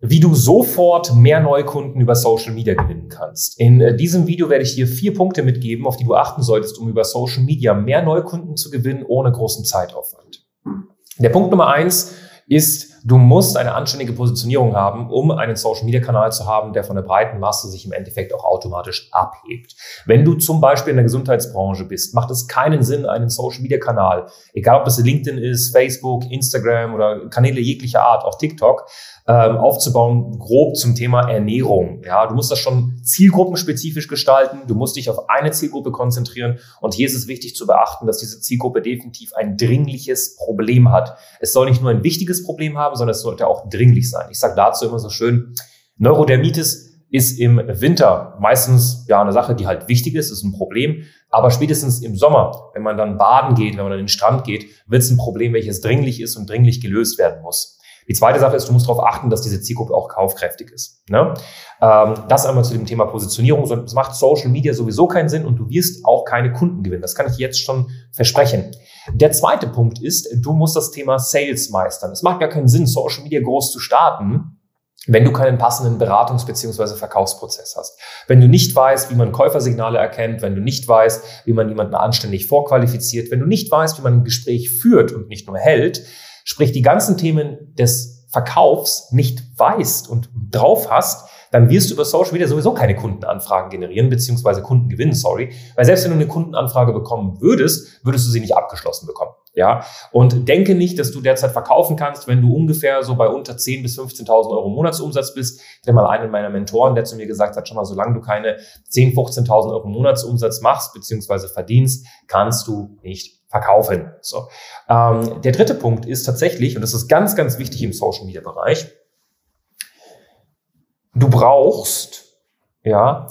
wie du sofort mehr Neukunden über Social Media gewinnen kannst. In äh, diesem Video werde ich dir vier Punkte mitgeben, auf die du achten solltest, um über Social Media mehr Neukunden zu gewinnen, ohne großen Zeitaufwand. Der Punkt Nummer eins ist, du musst eine anständige Positionierung haben, um einen Social-Media-Kanal zu haben, der von der breiten Masse sich im Endeffekt auch automatisch abhebt. Wenn du zum Beispiel in der Gesundheitsbranche bist, macht es keinen Sinn, einen Social-Media-Kanal, egal ob das LinkedIn ist, Facebook, Instagram oder Kanäle jeglicher Art, auch TikTok, ähm, aufzubauen, grob zum Thema Ernährung. Ja, du musst das schon zielgruppenspezifisch gestalten. Du musst dich auf eine Zielgruppe konzentrieren. Und hier ist es wichtig zu beachten, dass diese Zielgruppe definitiv ein dringliches Problem hat. Es soll nicht nur ein wichtiges Problem haben, sondern es sollte auch dringlich sein. Ich sage dazu immer so schön, Neurodermitis ist im Winter meistens ja eine Sache, die halt wichtig ist, ist ein Problem. Aber spätestens im Sommer, wenn man dann baden geht, wenn man an den Strand geht, wird es ein Problem, welches dringlich ist und dringlich gelöst werden muss. Die zweite Sache ist, du musst darauf achten, dass diese Zielgruppe auch kaufkräftig ist. Ne? Ähm, das einmal zu dem Thema Positionierung. Es macht Social Media sowieso keinen Sinn und du wirst auch keine Kunden gewinnen. Das kann ich jetzt schon versprechen. Der zweite Punkt ist, du musst das Thema Sales meistern. Es macht gar keinen Sinn, Social Media groß zu starten, wenn du keinen passenden Beratungs- bzw. Verkaufsprozess hast. Wenn du nicht weißt, wie man Käufersignale erkennt, wenn du nicht weißt, wie man jemanden anständig vorqualifiziert, wenn du nicht weißt, wie man ein Gespräch führt und nicht nur hält, sprich die ganzen Themen des Verkaufs nicht weißt und drauf hast, dann wirst du über Social Media sowieso keine Kundenanfragen generieren, beziehungsweise Kunden gewinnen, sorry. Weil selbst wenn du eine Kundenanfrage bekommen würdest, würdest du sie nicht abgeschlossen bekommen. Ja, und denke nicht, dass du derzeit verkaufen kannst, wenn du ungefähr so bei unter 10.000 bis 15.000 Euro Monatsumsatz bist. Ich hatte mal einen meiner Mentoren, der zu mir gesagt hat, schon mal, solange du keine 10.000, 15.000 Euro Monatsumsatz machst, beziehungsweise verdienst, kannst du nicht verkaufen. So. Ähm, der dritte Punkt ist tatsächlich, und das ist ganz, ganz wichtig im Social Media Bereich, du brauchst ja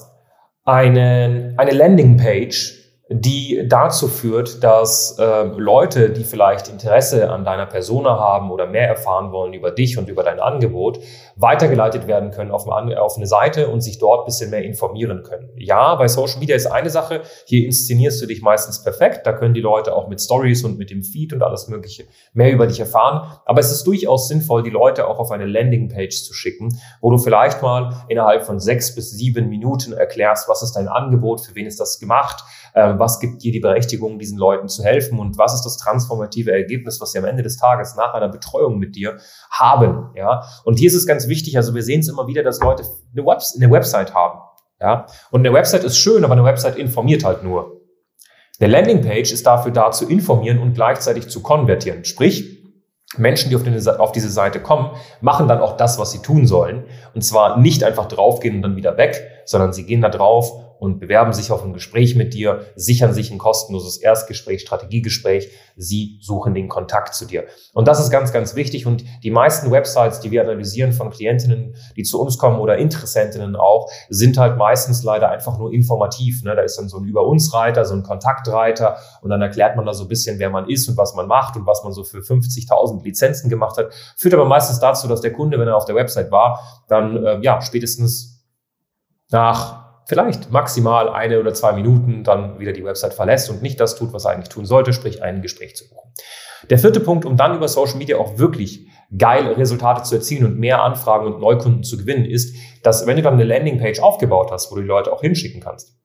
eine, eine Landingpage, die dazu führt, dass äh, Leute, die vielleicht Interesse an deiner Persona haben oder mehr erfahren wollen über dich und über dein Angebot, weitergeleitet werden können auf eine, auf eine Seite und sich dort bisschen mehr informieren können. Ja, bei Social Media ist eine Sache, hier inszenierst du dich meistens perfekt, da können die Leute auch mit Stories und mit dem Feed und alles Mögliche mehr über dich erfahren, aber es ist durchaus sinnvoll, die Leute auch auf eine Landingpage zu schicken, wo du vielleicht mal innerhalb von sechs bis sieben Minuten erklärst, was ist dein Angebot, für wen ist das gemacht, äh, was gibt dir die Berechtigung, diesen Leuten zu helfen und was ist das transformative Ergebnis, was sie am Ende des Tages nach einer Betreuung mit dir haben. Ja? Und hier ist es ganz wichtig, also wir sehen es immer wieder, dass Leute eine, Web eine Website haben. Ja? Und eine Website ist schön, aber eine Website informiert halt nur. Eine Landingpage ist dafür da zu informieren und gleichzeitig zu konvertieren. Sprich, Menschen, die auf, den, auf, diese Seite kommen, machen dann auch das, was sie tun sollen. Und zwar nicht einfach draufgehen und dann wieder weg, sondern sie gehen da drauf und bewerben sich auf ein Gespräch mit dir, sichern sich ein kostenloses Erstgespräch, Strategiegespräch, sie suchen den Kontakt zu dir. Und das ist ganz, ganz wichtig. Und die meisten Websites, die wir analysieren von Klientinnen, die zu uns kommen oder Interessentinnen auch, sind halt meistens leider einfach nur informativ. Ne? Da ist dann so ein Über uns Reiter, so ein Kontaktreiter und dann erklärt man da so ein bisschen, wer man ist und was man macht und was man so für 50.000 Lizenzen gemacht hat. Führt aber meistens dazu, dass der Kunde, wenn er auf der Website war, dann äh, ja spätestens nach vielleicht maximal eine oder zwei Minuten dann wieder die Website verlässt und nicht das tut, was er eigentlich tun sollte, sprich ein Gespräch zu buchen. Der vierte Punkt, um dann über Social Media auch wirklich geile Resultate zu erzielen und mehr Anfragen und Neukunden zu gewinnen, ist, dass wenn du dann eine Landingpage aufgebaut hast, wo du die Leute auch hinschicken kannst,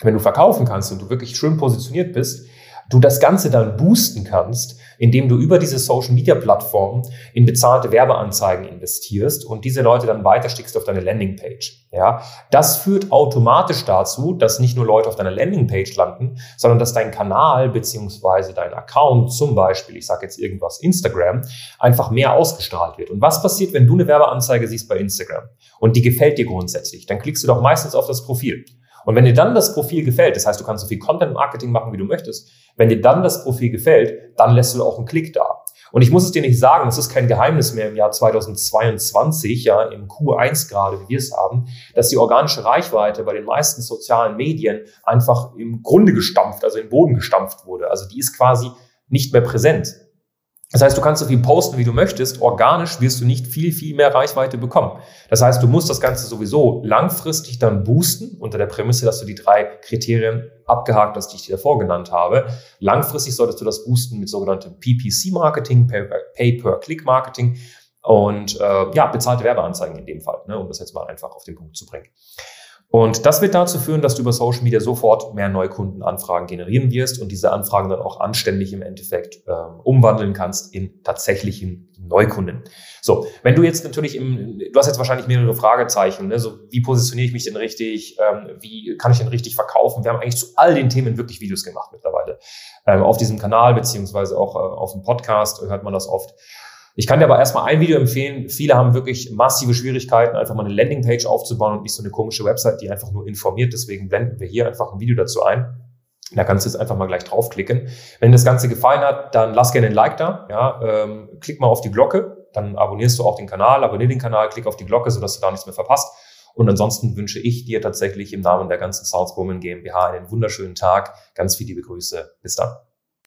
wenn du verkaufen kannst und du wirklich schön positioniert bist, du das Ganze dann boosten kannst, indem du über diese Social Media Plattform in bezahlte Werbeanzeigen investierst und diese Leute dann weiterstickst auf deine Landingpage. Ja, das führt automatisch dazu, dass nicht nur Leute auf deiner Landingpage landen, sondern dass dein Kanal beziehungsweise dein Account, zum Beispiel, ich sage jetzt irgendwas Instagram, einfach mehr ausgestrahlt wird. Und was passiert, wenn du eine Werbeanzeige siehst bei Instagram und die gefällt dir grundsätzlich? Dann klickst du doch meistens auf das Profil. Und wenn dir dann das Profil gefällt, das heißt, du kannst so viel Content Marketing machen, wie du möchtest, wenn dir dann das Profil gefällt, dann lässt du auch einen Klick da. Und ich muss es dir nicht sagen, es ist kein Geheimnis mehr im Jahr 2022, ja, im Q1 gerade, wie wir es haben, dass die organische Reichweite bei den meisten sozialen Medien einfach im Grunde gestampft, also im Boden gestampft wurde. Also die ist quasi nicht mehr präsent. Das heißt, du kannst so viel posten, wie du möchtest. Organisch wirst du nicht viel, viel mehr Reichweite bekommen. Das heißt, du musst das Ganze sowieso langfristig dann boosten, unter der Prämisse, dass du die drei Kriterien abgehakt hast, die ich dir davor genannt habe. Langfristig solltest du das boosten mit sogenanntem PPC-Marketing, Pay-per-Click-Marketing. und äh, ja, bezahlte Werbeanzeigen in dem Fall, ne, um das jetzt mal einfach auf den Punkt zu bringen. Und das wird dazu führen, dass du über Social Media sofort mehr Neukundenanfragen generieren wirst und diese Anfragen dann auch anständig im Endeffekt äh, umwandeln kannst in tatsächlichen Neukunden. So, wenn du jetzt natürlich im, du hast jetzt wahrscheinlich mehrere Fragezeichen, ne? so wie positioniere ich mich denn richtig, ähm, wie kann ich denn richtig verkaufen? Wir haben eigentlich zu all den Themen wirklich Videos gemacht mittlerweile. Ähm, auf diesem Kanal, beziehungsweise auch äh, auf dem Podcast hört man das oft. Ich kann dir aber erstmal ein Video empfehlen. Viele haben wirklich massive Schwierigkeiten, einfach mal eine Landingpage aufzubauen und nicht so eine komische Website, die einfach nur informiert. Deswegen blenden wir hier einfach ein Video dazu ein. Da kannst du jetzt einfach mal gleich draufklicken. Wenn dir das Ganze gefallen hat, dann lass gerne ein Like da. Ja, ähm, klick mal auf die Glocke, dann abonnierst du auch den Kanal, abonnier den Kanal, klick auf die Glocke, sodass du da nichts mehr verpasst. Und ansonsten wünsche ich dir tatsächlich im Namen der ganzen Soundswoman GmbH einen wunderschönen Tag. Ganz viele liebe Grüße. Bis dann.